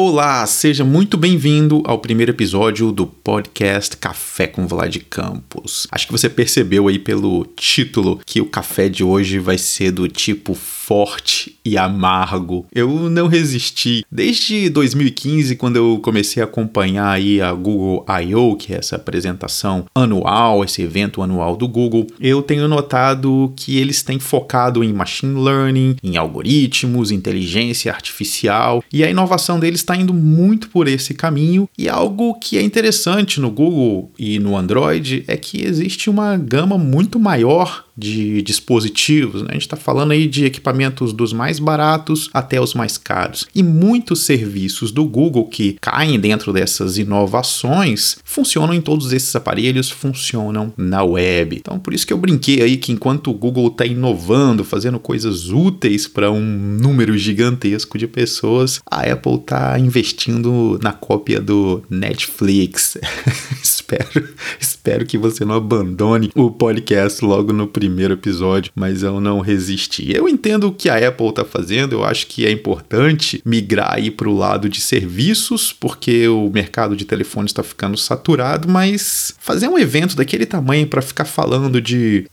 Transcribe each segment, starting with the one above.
Olá, seja muito bem-vindo ao primeiro episódio do podcast Café com Vlad Campos. Acho que você percebeu aí pelo título que o café de hoje vai ser do tipo forte e amargo. Eu não resisti. Desde 2015, quando eu comecei a acompanhar aí a Google I.O., que é essa apresentação anual, esse evento anual do Google, eu tenho notado que eles têm focado em machine learning, em algoritmos, inteligência artificial, e a inovação deles está indo muito por esse caminho. E algo que é interessante no Google e no Android é que existe uma gama muito maior de dispositivos. Né? A gente está falando aí de equipamentos dos mais baratos até os mais caros. E muitos serviços do Google que caem dentro dessas inovações funcionam em todos esses aparelhos, funcionam na web. Então, por isso que eu brinquei aí que enquanto o Google está inovando, fazendo coisas úteis para um número gigantesco de pessoas, a Apple está investindo na cópia do Netflix. espero, espero que você não abandone o podcast logo no primeiro episódio, mas eu não resisti. Eu entendo o que a Apple está fazendo, eu acho que é importante migrar aí para o lado de serviços, porque o mercado de telefones está ficando saturado, mas fazer um evento daquele tamanho para ficar falando de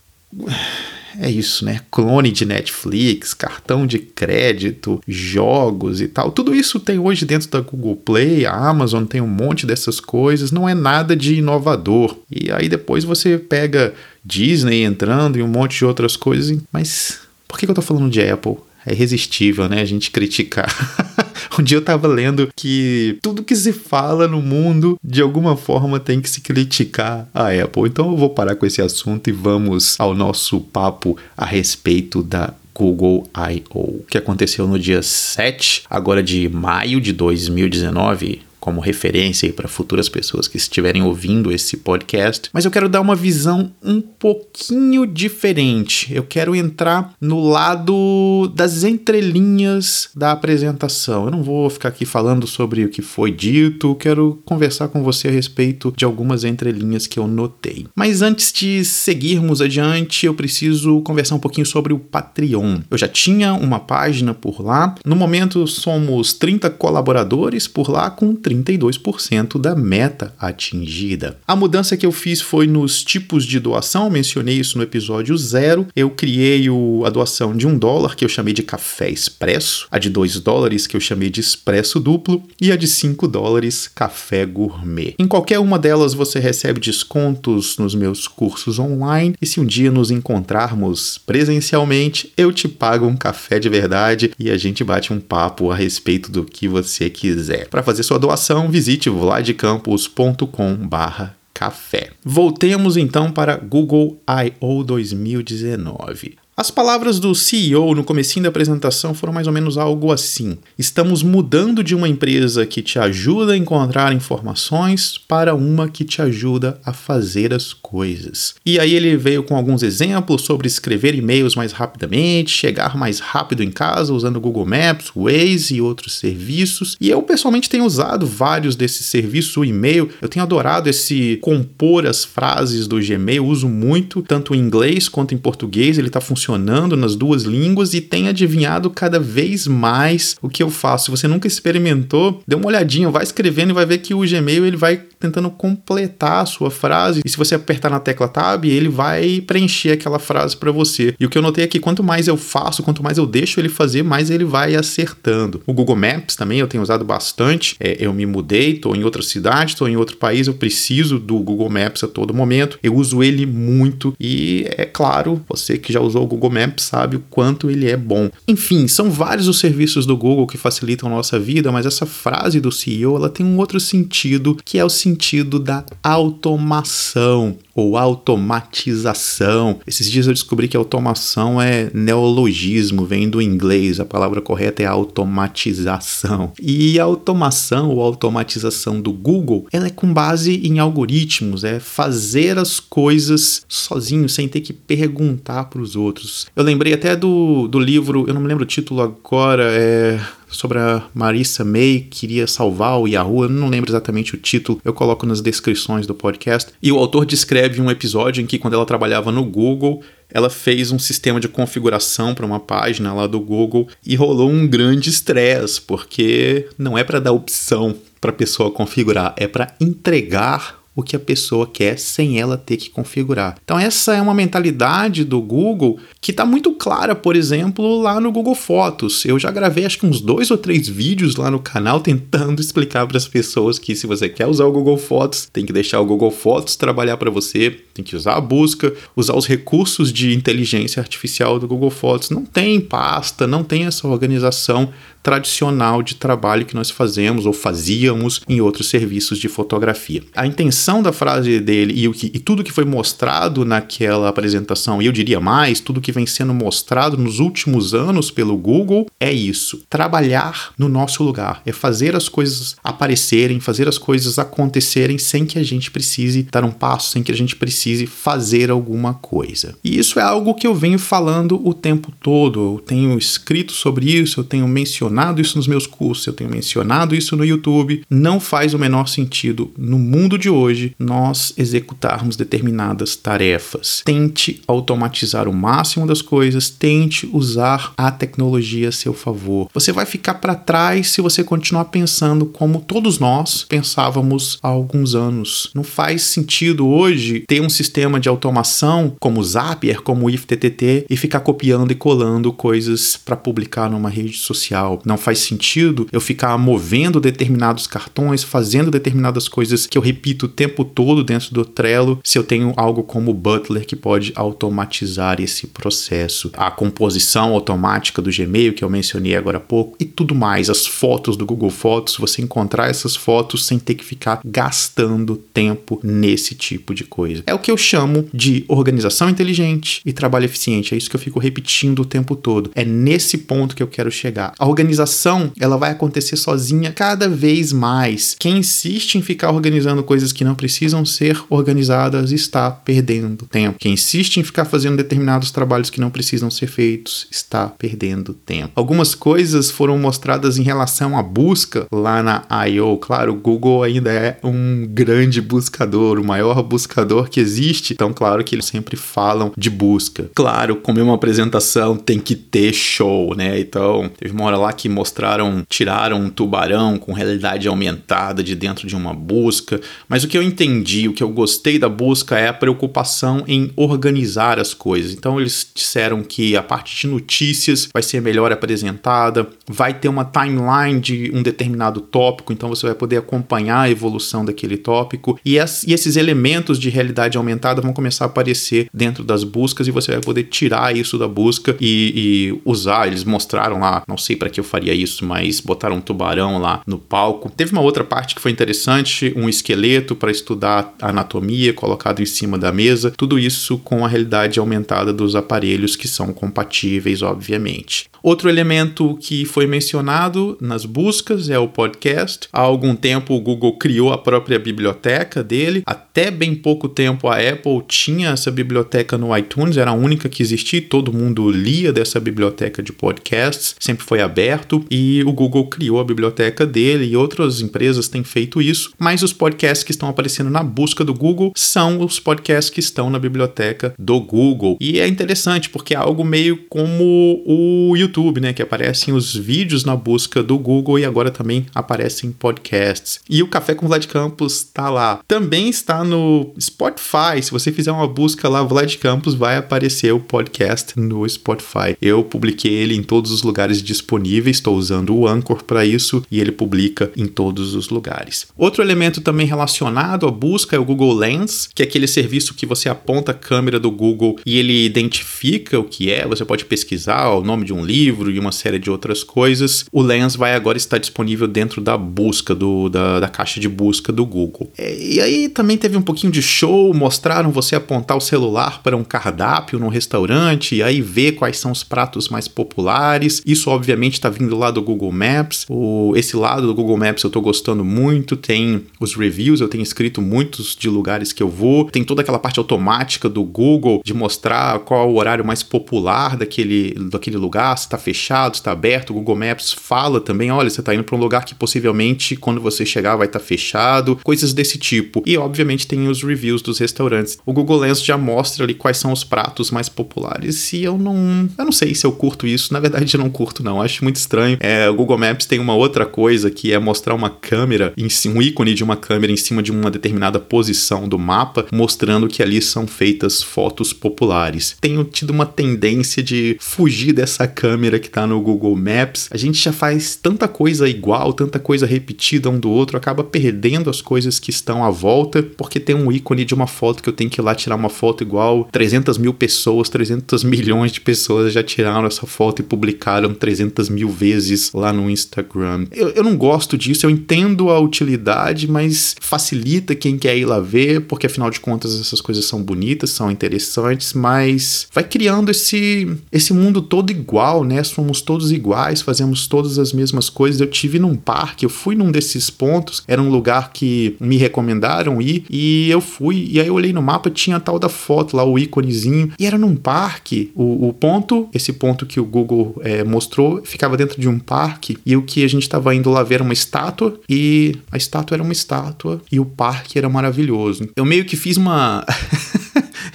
é isso, né? Clone de Netflix, cartão de crédito, jogos e tal. Tudo isso tem hoje dentro da Google Play, a Amazon tem um monte dessas coisas, não é nada de inovador. E aí depois você pega Disney entrando e um monte de outras coisas. Mas por que eu tô falando de Apple? É irresistível, né? A gente criticar. um dia eu tava lendo que tudo que se fala no mundo, de alguma forma, tem que se criticar a Apple. Então eu vou parar com esse assunto e vamos ao nosso papo a respeito da Google I.O., que aconteceu no dia 7, agora de maio de 2019 como referência para futuras pessoas que estiverem ouvindo esse podcast, mas eu quero dar uma visão um pouquinho diferente. Eu quero entrar no lado das entrelinhas da apresentação. Eu não vou ficar aqui falando sobre o que foi dito, quero conversar com você a respeito de algumas entrelinhas que eu notei. Mas antes de seguirmos adiante, eu preciso conversar um pouquinho sobre o Patreon. Eu já tinha uma página por lá. No momento somos 30 colaboradores por lá com 30 32% da meta atingida. A mudança que eu fiz foi nos tipos de doação, mencionei isso no episódio zero. Eu criei o, a doação de um dólar, que eu chamei de café expresso, a de dois dólares, que eu chamei de expresso duplo, e a de cinco dólares, café gourmet. Em qualquer uma delas você recebe descontos nos meus cursos online, e se um dia nos encontrarmos presencialmente, eu te pago um café de verdade e a gente bate um papo a respeito do que você quiser. Para fazer sua doação, informação, visite vladcampus.com/café. Voltemos então para Google I.O. 2019. As palavras do CEO no comecinho da apresentação foram mais ou menos algo assim: estamos mudando de uma empresa que te ajuda a encontrar informações para uma que te ajuda a fazer as coisas. E aí ele veio com alguns exemplos sobre escrever e-mails mais rapidamente, chegar mais rápido em casa usando Google Maps, Waze e outros serviços. E eu pessoalmente tenho usado vários desses serviços, o e-mail. Eu tenho adorado esse compor as frases do Gmail, uso muito, tanto em inglês quanto em português, ele está funcionando funcionando nas duas línguas e tem adivinhado cada vez mais o que eu faço. Se você nunca experimentou, dê uma olhadinha, vai escrevendo e vai ver que o Gmail ele vai tentando completar a sua frase. E se você apertar na tecla Tab, ele vai preencher aquela frase para você. E o que eu notei é que quanto mais eu faço, quanto mais eu deixo ele fazer, mais ele vai acertando. O Google Maps também eu tenho usado bastante. É, eu me mudei, estou em outra cidade, estou em outro país, eu preciso do Google Maps a todo momento. Eu uso ele muito e é claro, você que já usou o Google Maps sabe o quanto ele é bom. Enfim, são vários os serviços do Google que facilitam a nossa vida, mas essa frase do CEO ela tem um outro sentido, que é o sentido da automação ou automatização. Esses dias eu descobri que automação é neologismo, vem do inglês, a palavra correta é automatização. E a automação ou automatização do Google, ela é com base em algoritmos, é fazer as coisas sozinho, sem ter que perguntar para os outros. Eu lembrei até do, do livro, eu não me lembro o título agora, é sobre a Marissa May, que queria salvar o Yahoo. Eu não lembro exatamente o título, eu coloco nas descrições do podcast. E o autor descreve um episódio em que, quando ela trabalhava no Google, ela fez um sistema de configuração para uma página lá do Google e rolou um grande estresse, porque não é para dar opção para a pessoa configurar, é para entregar o que a pessoa quer sem ela ter que configurar. Então, essa é uma mentalidade do Google que está muito clara, por exemplo, lá no Google Fotos. Eu já gravei acho que uns dois ou três vídeos lá no canal tentando explicar para as pessoas que se você quer usar o Google Fotos, tem que deixar o Google Fotos trabalhar para você, tem que usar a busca, usar os recursos de inteligência artificial do Google Fotos. Não tem pasta, não tem essa organização tradicional de trabalho que nós fazemos ou fazíamos em outros serviços de fotografia. A intenção da frase dele e, o que, e tudo que foi mostrado naquela apresentação, e eu diria mais, tudo que vem sendo mostrado nos últimos anos pelo Google é isso: trabalhar no nosso lugar, é fazer as coisas aparecerem, fazer as coisas acontecerem sem que a gente precise dar um passo, sem que a gente precise fazer alguma coisa. E isso é algo que eu venho falando o tempo todo. Eu tenho escrito sobre isso, eu tenho mencionado mencionado isso nos meus cursos, eu tenho mencionado isso no YouTube. Não faz o menor sentido no mundo de hoje nós executarmos determinadas tarefas. Tente automatizar o máximo das coisas, tente usar a tecnologia a seu favor. Você vai ficar para trás se você continuar pensando como todos nós pensávamos há alguns anos. Não faz sentido hoje ter um sistema de automação como o Zapier, como o IFTTT e ficar copiando e colando coisas para publicar numa rede social. Não faz sentido eu ficar movendo determinados cartões, fazendo determinadas coisas que eu repito o tempo todo dentro do Trello, se eu tenho algo como Butler que pode automatizar esse processo. A composição automática do Gmail que eu mencionei agora há pouco e tudo mais, as fotos do Google Fotos, você encontrar essas fotos sem ter que ficar gastando tempo nesse tipo de coisa. É o que eu chamo de organização inteligente e trabalho eficiente. É isso que eu fico repetindo o tempo todo. É nesse ponto que eu quero chegar. A organização ela vai acontecer sozinha cada vez mais. Quem insiste em ficar organizando coisas que não precisam ser organizadas está perdendo tempo. Quem insiste em ficar fazendo determinados trabalhos que não precisam ser feitos está perdendo tempo. Algumas coisas foram mostradas em relação à busca lá na I.O. Claro, o Google ainda é um grande buscador, o maior buscador que existe. Então, claro que eles sempre falam de busca. Claro, como é uma apresentação, tem que ter show, né? Então, teve uma hora lá que mostraram, tiraram um tubarão com realidade aumentada de dentro de uma busca, mas o que eu entendi, o que eu gostei da busca é a preocupação em organizar as coisas. Então eles disseram que a parte de notícias vai ser melhor apresentada, vai ter uma timeline de um determinado tópico, então você vai poder acompanhar a evolução daquele tópico e, as, e esses elementos de realidade aumentada vão começar a aparecer dentro das buscas e você vai poder tirar isso da busca e, e usar. Eles mostraram lá, não sei para que eu faria isso, mas botaram um tubarão lá no palco. Teve uma outra parte que foi interessante, um esqueleto para estudar anatomia colocado em cima da mesa, tudo isso com a realidade aumentada dos aparelhos que são compatíveis, obviamente. Outro elemento que foi mencionado nas buscas é o podcast. Há algum tempo o Google criou a própria biblioteca dele. Até bem pouco tempo a Apple tinha essa biblioteca no iTunes, era a única que existia, todo mundo lia dessa biblioteca de podcasts, sempre foi aberto e o Google criou a biblioteca dele e outras empresas têm feito isso, mas os podcasts que estão aparecendo na busca do Google são os podcasts que estão na biblioteca do Google. E é interessante porque é algo meio como o YouTube YouTube, né, que aparecem os vídeos na busca do Google e agora também aparecem podcasts. E o Café com Vlad Campos está lá. Também está no Spotify. Se você fizer uma busca lá, Vlad Campos, vai aparecer o podcast no Spotify. Eu publiquei ele em todos os lugares disponíveis, estou usando o Anchor para isso e ele publica em todos os lugares. Outro elemento também relacionado à busca é o Google Lens, que é aquele serviço que você aponta a câmera do Google e ele identifica o que é. Você pode pesquisar o nome de um livro livro e uma série de outras coisas, o Lens vai agora estar disponível dentro da busca, do, da, da caixa de busca do Google. E, e aí também teve um pouquinho de show, mostraram você apontar o celular para um cardápio num restaurante e aí ver quais são os pratos mais populares. Isso, obviamente, está vindo lá do Google Maps. O, esse lado do Google Maps eu estou gostando muito. Tem os reviews, eu tenho escrito muitos de lugares que eu vou. Tem toda aquela parte automática do Google de mostrar qual é o horário mais popular daquele, daquele lugar está fechado, está aberto. O Google Maps fala também, olha, você está indo para um lugar que possivelmente quando você chegar vai estar tá fechado, coisas desse tipo. E obviamente tem os reviews dos restaurantes. O Google Lens já mostra ali quais são os pratos mais populares. E eu não, eu não sei se eu curto isso. Na verdade, eu não curto não. Acho muito estranho. É, o Google Maps tem uma outra coisa que é mostrar uma câmera em um ícone de uma câmera em cima de uma determinada posição do mapa, mostrando que ali são feitas fotos populares. Tenho tido uma tendência de fugir dessa câmera que está no Google Maps. A gente já faz tanta coisa igual, tanta coisa repetida um do outro, acaba perdendo as coisas que estão à volta, porque tem um ícone de uma foto que eu tenho que ir lá tirar uma foto igual 300 mil pessoas, 300 milhões de pessoas já tiraram essa foto e publicaram 300 mil vezes lá no Instagram. Eu, eu não gosto disso, eu entendo a utilidade, mas facilita quem quer ir lá ver, porque afinal de contas essas coisas são bonitas, são interessantes, mas vai criando esse, esse mundo todo igual, né? Somos todos iguais, fazemos todas as mesmas coisas. Eu tive num parque, eu fui num desses pontos, era um lugar que me recomendaram ir e eu fui, e aí eu olhei no mapa, tinha a tal da foto lá, o íconezinho, e era num parque. O, o ponto, esse ponto que o Google é, mostrou, ficava dentro de um parque, e o que a gente estava indo lá ver era uma estátua, e a estátua era uma estátua, e o parque era maravilhoso. Eu meio que fiz uma.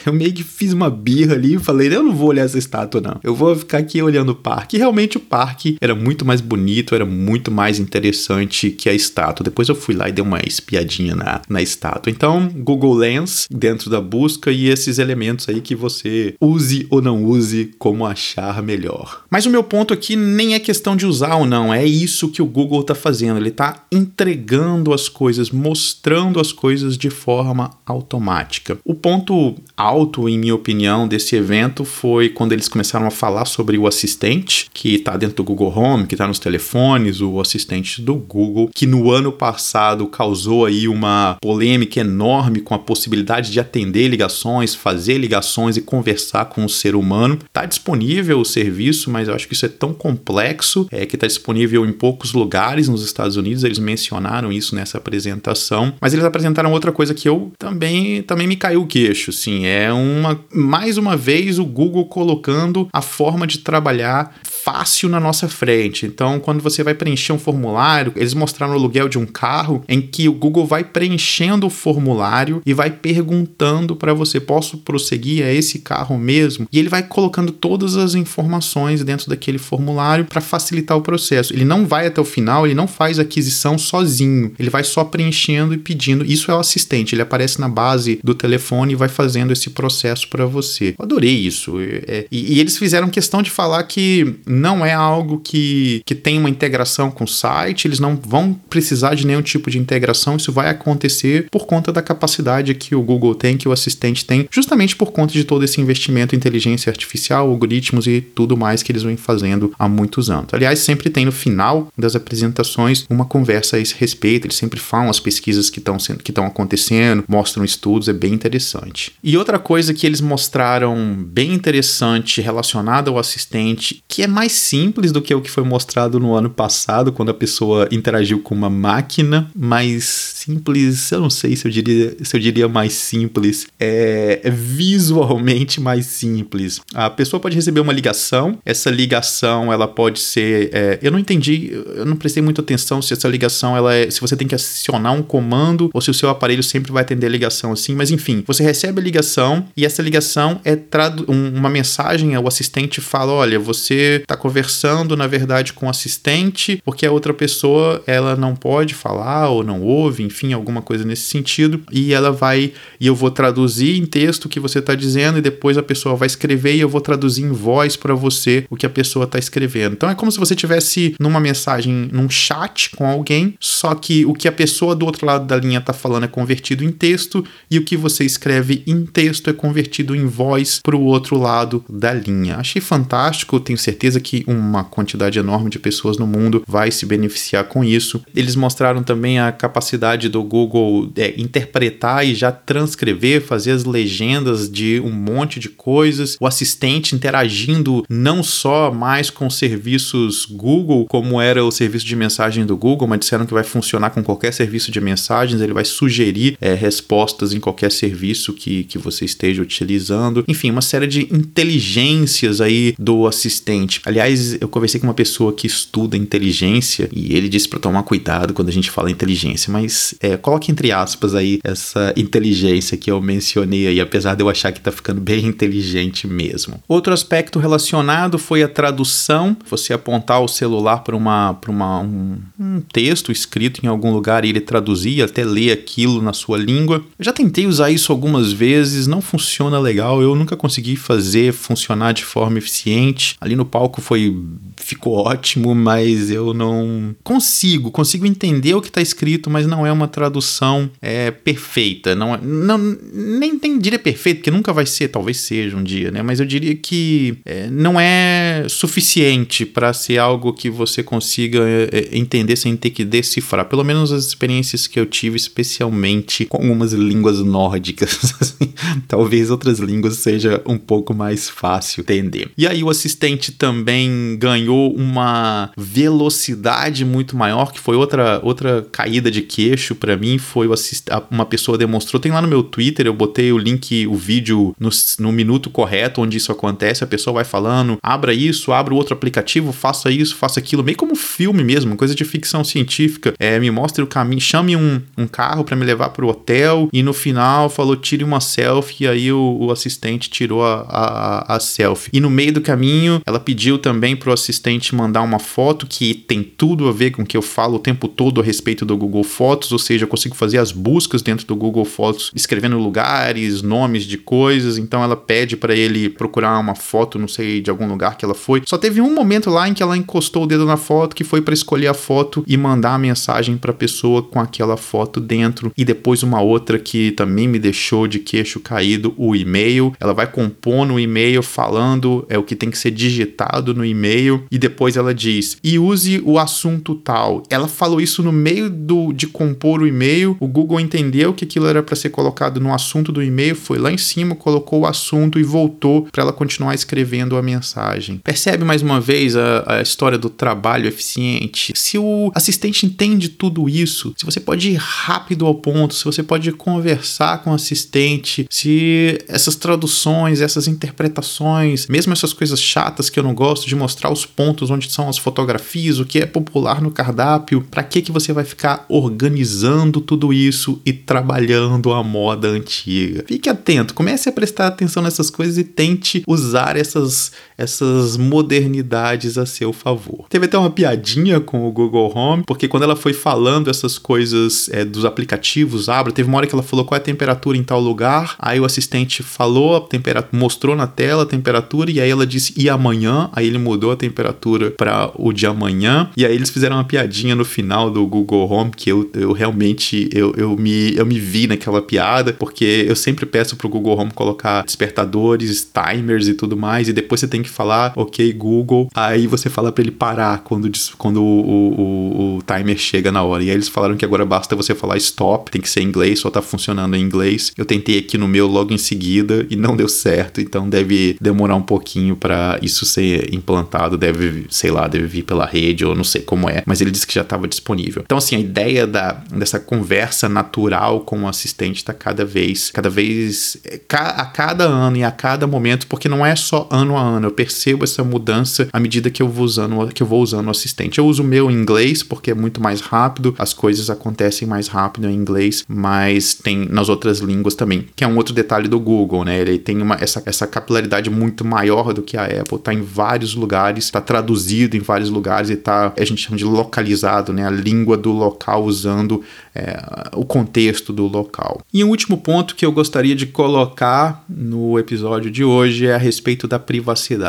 eu meio que fiz uma birra ali e falei, eu não vou olhar essa estátua, não. Eu vou ficar aqui olhando o parque. E realmente o parque era muito mais bonito, era muito mais interessante que a estátua. Depois eu fui lá e dei uma espiadinha na, na estátua. Então, Google Lens dentro da busca e esses elementos aí que você use ou não use como achar melhor. Mas o meu ponto aqui nem é questão de usar ou não, é isso que o Google está fazendo. Ele está entregando as coisas, mostrando as coisas de forma automática. O ponto alto, em minha opinião, desse evento foi quando eles começaram a falar sobre o assistente, que está dentro do Google Home, que está nos telefones, o assistente do Google, que no ano passado causou aí uma polêmica enorme com a possibilidade de atender ligações, fazer ligações e conversar com o ser humano. Está disponível o serviço, mas eu acho que isso é tão complexo é que está disponível em poucos lugares nos Estados Unidos. Eles mencionaram isso nessa apresentação, mas eles apresentaram outra coisa que eu também também me caiu o queixo, sim. É uma mais uma vez o Google colocando a forma de trabalhar fácil na nossa frente. Então, quando você vai preencher um formulário, eles mostraram o aluguel de um carro em que o Google vai preenchendo o formulário e vai perguntando para você: posso prosseguir? É esse carro mesmo? E ele vai colocando todas as informações dentro daquele formulário para facilitar o processo. Ele não vai até o final, ele não faz aquisição sozinho, ele vai só preenchendo e pedindo. Isso é o assistente, ele aparece na base do telefone e vai fazendo esse processo para você. Eu adorei isso. É, e, e eles fizeram questão de falar que não é algo que, que tem uma integração com o site, eles não vão precisar de nenhum tipo de integração, isso vai acontecer por conta da capacidade que o Google tem, que o assistente tem, justamente por conta de todo esse investimento em inteligência artificial, algoritmos e tudo mais que eles vêm fazendo há muitos anos. Aliás, sempre tem no final das apresentações uma conversa a esse respeito, eles sempre falam as pesquisas que estão que estão acontecendo, mostram estudos, é bem interessante. E outra coisa que eles mostraram bem interessante relacionada ao assistente, que é mais simples do que o que foi mostrado no ano passado, quando a pessoa interagiu com uma máquina, mais simples, eu não sei se eu diria, se eu diria mais simples, é, é visualmente mais simples. A pessoa pode receber uma ligação, essa ligação ela pode ser, é, eu não entendi, eu não prestei muita atenção se essa ligação ela é, se você tem que acionar um comando ou se o seu aparelho sempre vai atender a ligação assim, mas enfim, você recebe a ligação e essa ligação é uma mensagem, o assistente fala, olha, você está conversando, na verdade, com o assistente, porque a outra pessoa ela não pode falar ou não ouve, enfim, alguma coisa nesse sentido, e ela vai e eu vou traduzir em texto o que você está dizendo e depois a pessoa vai escrever e eu vou traduzir em voz para você o que a pessoa está escrevendo. Então é como se você tivesse numa mensagem, num chat com alguém, só que o que a pessoa do outro lado da linha está falando é convertido em texto e o que você escreve em texto é convertido em voz para o outro lado da linha. Achei fantástico, tenho certeza que uma quantidade enorme de pessoas no mundo vai se beneficiar com isso. Eles mostraram também a capacidade do Google é, interpretar e já transcrever, fazer as legendas de um monte de coisas. O assistente interagindo não só mais com serviços Google, como era o serviço de mensagem do Google, mas disseram que vai funcionar com qualquer serviço de mensagens. Ele vai sugerir é, respostas em qualquer serviço que, que você esteja utilizando. Enfim, uma série de inteligências aí do assistente. Aliás, eu conversei com uma pessoa que estuda inteligência e ele disse para tomar cuidado quando a gente fala inteligência, mas é, coloque entre aspas aí essa inteligência que eu mencionei aí, apesar de eu achar que tá ficando bem inteligente mesmo. Outro aspecto relacionado foi a tradução. Você apontar o celular para uma, pra uma um, um texto escrito em algum lugar e ele traduzir, até ler aquilo na sua língua. Eu já tentei usar isso algumas vezes, não funciona legal. Eu nunca consegui fazer funcionar de forma eficiente. Ali no palco foi ficou ótimo, mas eu não consigo, consigo entender o que está escrito, mas não é uma tradução é, perfeita. Não, não nem, diria perfeita, porque nunca vai ser, talvez seja um dia, né? Mas eu diria que é, não é suficiente para ser algo que você consiga é, é, entender sem ter que decifrar. Pelo menos as experiências que eu tive, especialmente com algumas línguas nórdicas. Assim, talvez outras línguas seja um pouco mais fácil entender. E aí o assistente também ganhou uma velocidade muito maior, que foi outra, outra caída de queixo para mim. Foi uma pessoa demonstrou, tem lá no meu Twitter, eu botei o link, o vídeo no, no minuto correto onde isso acontece. A pessoa vai falando, abra isso, abra outro aplicativo, faça isso, faça aquilo, meio como filme mesmo, coisa de ficção científica. É, me mostre o caminho, chame um, um carro para me levar pro hotel e no final falou tire uma selfie e aí o, o assistente tirou a, a, a, selfie. E no meio do caminho ela pediu também pro assistente mandar uma foto que tem tudo a ver com o que eu falo o tempo todo a respeito do Google Fotos, ou seja, eu consigo fazer as buscas dentro do Google Fotos escrevendo lugares, nomes de coisas, então ela pede para ele procurar uma foto, não sei, de algum lugar que ela foi. Só teve um momento lá em que ela encostou o dedo na foto que foi para escolher a foto e mandar a mensagem para a pessoa com aquela foto dentro e depois uma outra que também me deixou de queixo caído, o e-mail. Ela vai compor no e-mail falando é o que tem que ser digitado no e-mail e depois ela diz: "E use o assunto tal". Ela falou isso no meio do de compor o e-mail. O Google entendeu que aquilo era para ser colocado no assunto do e-mail, foi lá em cima, colocou o assunto e voltou para ela continuar escrevendo a mensagem. Percebe mais uma vez a, a história do trabalho eficiente? Se o assistente entende tudo isso, se você pode ir rápido ao ponto, se você pode conversar com o assistente, se essas traduções, essas interpretações, mesmo essas coisas chatas que eu não gosto de mostrar os pontos onde são as fotografias, o que é popular no cardápio, para que que você vai ficar organizando tudo isso e trabalhando a moda antiga? Fique atento, comece a prestar atenção nessas coisas e tente usar essas essas modernidades a seu favor. Teve até uma piadinha com o Google Home, porque quando ela foi falando essas coisas é, dos aplicativos, abra, teve uma hora que ela falou qual é a temperatura em tal lugar, aí o assistente falou a temperatura, mostrou na tela a temperatura, e aí ela disse e amanhã, aí ele mudou a temperatura para o de amanhã, e aí eles fizeram uma piadinha no final do Google Home, que eu, eu realmente, eu, eu, me, eu me vi naquela piada, porque eu sempre peço pro Google Home colocar despertadores, timers e tudo mais, e depois você tem que falar, ok, Google, aí você fala para ele parar quando, quando o, o, o, timer chega na hora. E aí eles falaram que agora basta você falar stop, tem que ser em inglês, só tá funcionando em inglês. Eu tentei aqui no meu logo em seguida e não deu certo, então deve demorar um pouquinho para isso ser implantado, deve, sei lá, deve vir pela rede ou não sei como é, mas ele disse que já estava disponível. Então assim, a ideia da, dessa conversa natural com o assistente está cada vez, cada vez a cada ano e a cada momento, porque não é só ano a ano. Eu percebo essa mudança à medida que eu vou usando, que eu vou usando o assistente. Eu uso o meu em inglês porque é muito mais rápido, as coisas acontecem mais rápido em inglês, mas tem nas outras línguas também, que é um outro detalhe do Google, né? Ele tem uma, essa, essa capilaridade muito maior do que a Apple, tá em vários lugares, tá traduzido em vários lugares e tá, a gente chama de localizado, né? A língua do local usando é, o contexto do local. E um último ponto que eu gostaria de colocar no episódio de hoje é a respeito da privacidade.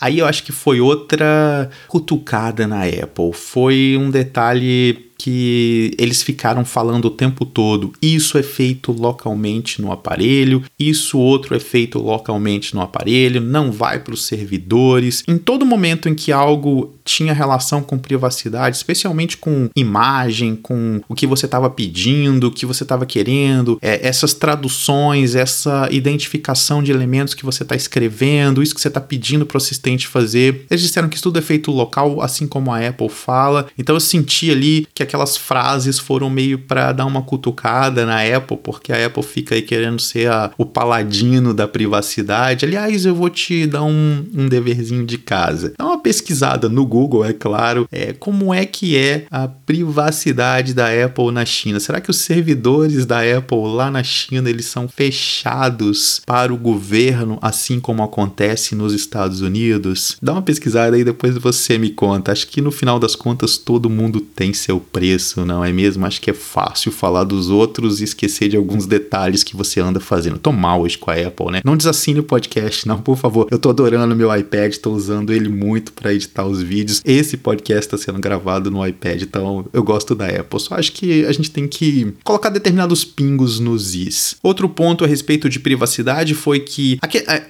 Aí eu acho que foi outra cutucada na Apple. Foi um detalhe que eles ficaram falando o tempo todo: isso é feito localmente no aparelho, isso outro é feito localmente no aparelho, não vai para os servidores. Em todo momento em que algo tinha relação com privacidade, especialmente com imagem, com o que você estava pedindo, o que você estava querendo, é, essas traduções, essa identificação de elementos que você está escrevendo, isso que você está pedindo para o assistente fazer. Eles disseram que isso tudo é feito local, assim como a Apple fala. Então eu senti ali que aquelas frases foram meio para dar uma cutucada na Apple, porque a Apple fica aí querendo ser a, o paladino da privacidade. Aliás, eu vou te dar um, um deverzinho de casa. Dá uma pesquisada no Google, é claro, é, como é que é a privacidade da Apple na China. Será que os servidores da Apple lá na China eles são fechados para o governo, assim como acontece nos Estados Unidos? Dá uma pesquisada aí, depois você me conta. Acho que no final das contas todo mundo tem seu preço, não é mesmo? Acho que é fácil falar dos outros e esquecer de alguns detalhes que você anda fazendo. Tô mal hoje com a Apple, né? Não desassine o podcast, não, por favor. Eu tô adorando meu iPad, tô usando ele muito para editar os vídeos. Esse podcast tá sendo gravado no iPad, então eu gosto da Apple. Só acho que a gente tem que colocar determinados pingos nos is. Outro ponto a respeito de privacidade foi que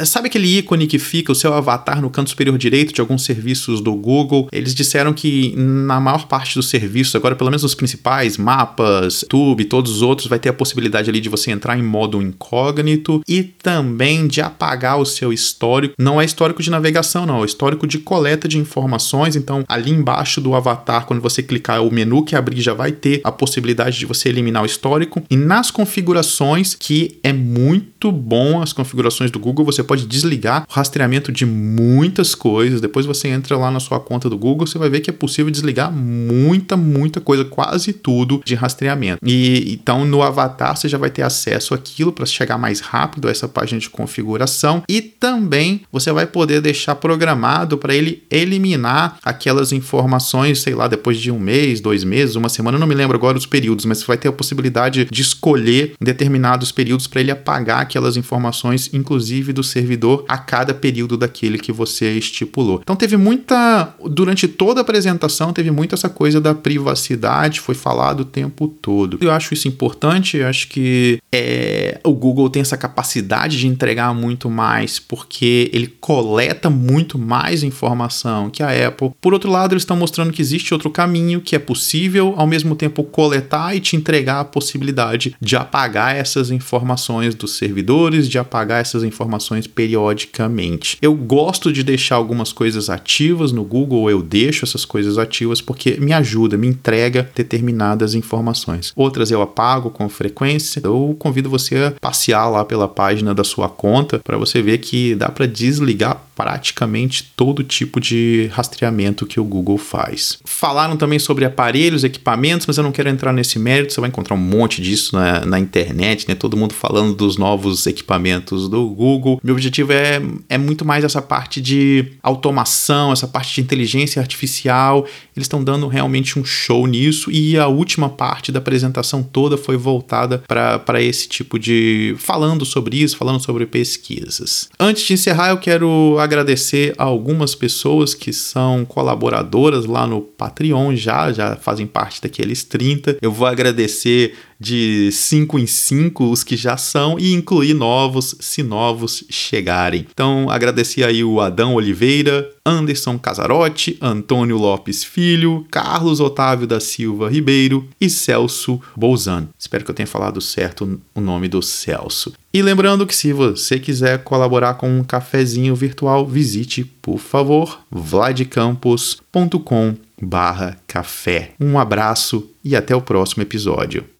sabe aquele ícone que fica o seu avatar no canto superior direito de alguns serviços do Google? Eles disseram que na maior parte dos serviços, agora pelo menos os principais, mapas, Tube, todos os outros, vai ter a possibilidade ali de você entrar em modo incógnito e também de apagar o seu histórico. Não é histórico de navegação, não, é histórico de coleta de informações. Então, ali embaixo do avatar, quando você clicar, o menu que abrir já vai ter a possibilidade de você eliminar o histórico. E nas configurações, que é muito bom, as configurações do Google, você pode desligar o rastreamento de muitas coisas. Depois você entra lá na sua conta do Google, você vai ver que é possível desligar muita, muita coisa, quase tudo de rastreamento. E então no avatar você já vai ter acesso àquilo para chegar mais rápido a essa página de configuração e também você vai poder deixar programado para ele eliminar aquelas informações, sei lá, depois de um mês, dois meses, uma semana, não me lembro agora os períodos, mas você vai ter a possibilidade de escolher determinados períodos para ele apagar aquelas informações, inclusive do servidor, a cada período daquele que você estipulou. Então teve muita, durante toda a apresentação, teve muito essa coisa da privacidade, foi falado o tempo todo. Eu acho isso importante, eu acho que é, o Google tem essa capacidade de entregar muito mais, porque ele coleta muito mais informação que a Apple. Por outro lado, eles estão mostrando que existe outro caminho, que é possível ao mesmo tempo coletar e te entregar a possibilidade de apagar essas informações dos servidores, de apagar essas informações periodicamente. Eu gosto de deixar algumas coisas ativas no Google, eu deixo essas coisas ativas porque me ajuda, me entrega determinadas informações. Outras eu apago com frequência. Eu convido você a passear lá pela página da sua conta para você ver que dá para desligar praticamente todo tipo de rastreamento que o Google faz. Falaram também sobre aparelhos, equipamentos, mas eu não quero entrar nesse mérito, você vai encontrar um monte disso na, na internet, né? Todo mundo falando dos novos equipamentos do Google. Meu objetivo é, é muito mais essa parte de automação, essa parte de inteligência artificial. Eles estão dando realmente um show nisso e a última parte da apresentação toda foi voltada para esse tipo de. falando sobre isso, falando sobre pesquisas. Antes de encerrar, eu quero agradecer a algumas pessoas que são colaboradoras lá no Patreon já, já fazem parte daqueles 30. Eu vou agradecer de 5 em 5 os que já são e incluir novos se novos chegarem. Então, agradecer aí o Adão Oliveira, Anderson Casarotti, Antônio Lopes Filho, Carlos Otávio da Silva Ribeiro e Celso Bolzano. Espero que eu tenha falado certo o nome do Celso. E lembrando que se você quiser colaborar com um cafezinho virtual, visite, por favor, vladcampos.com barra café. Um abraço e até o próximo episódio.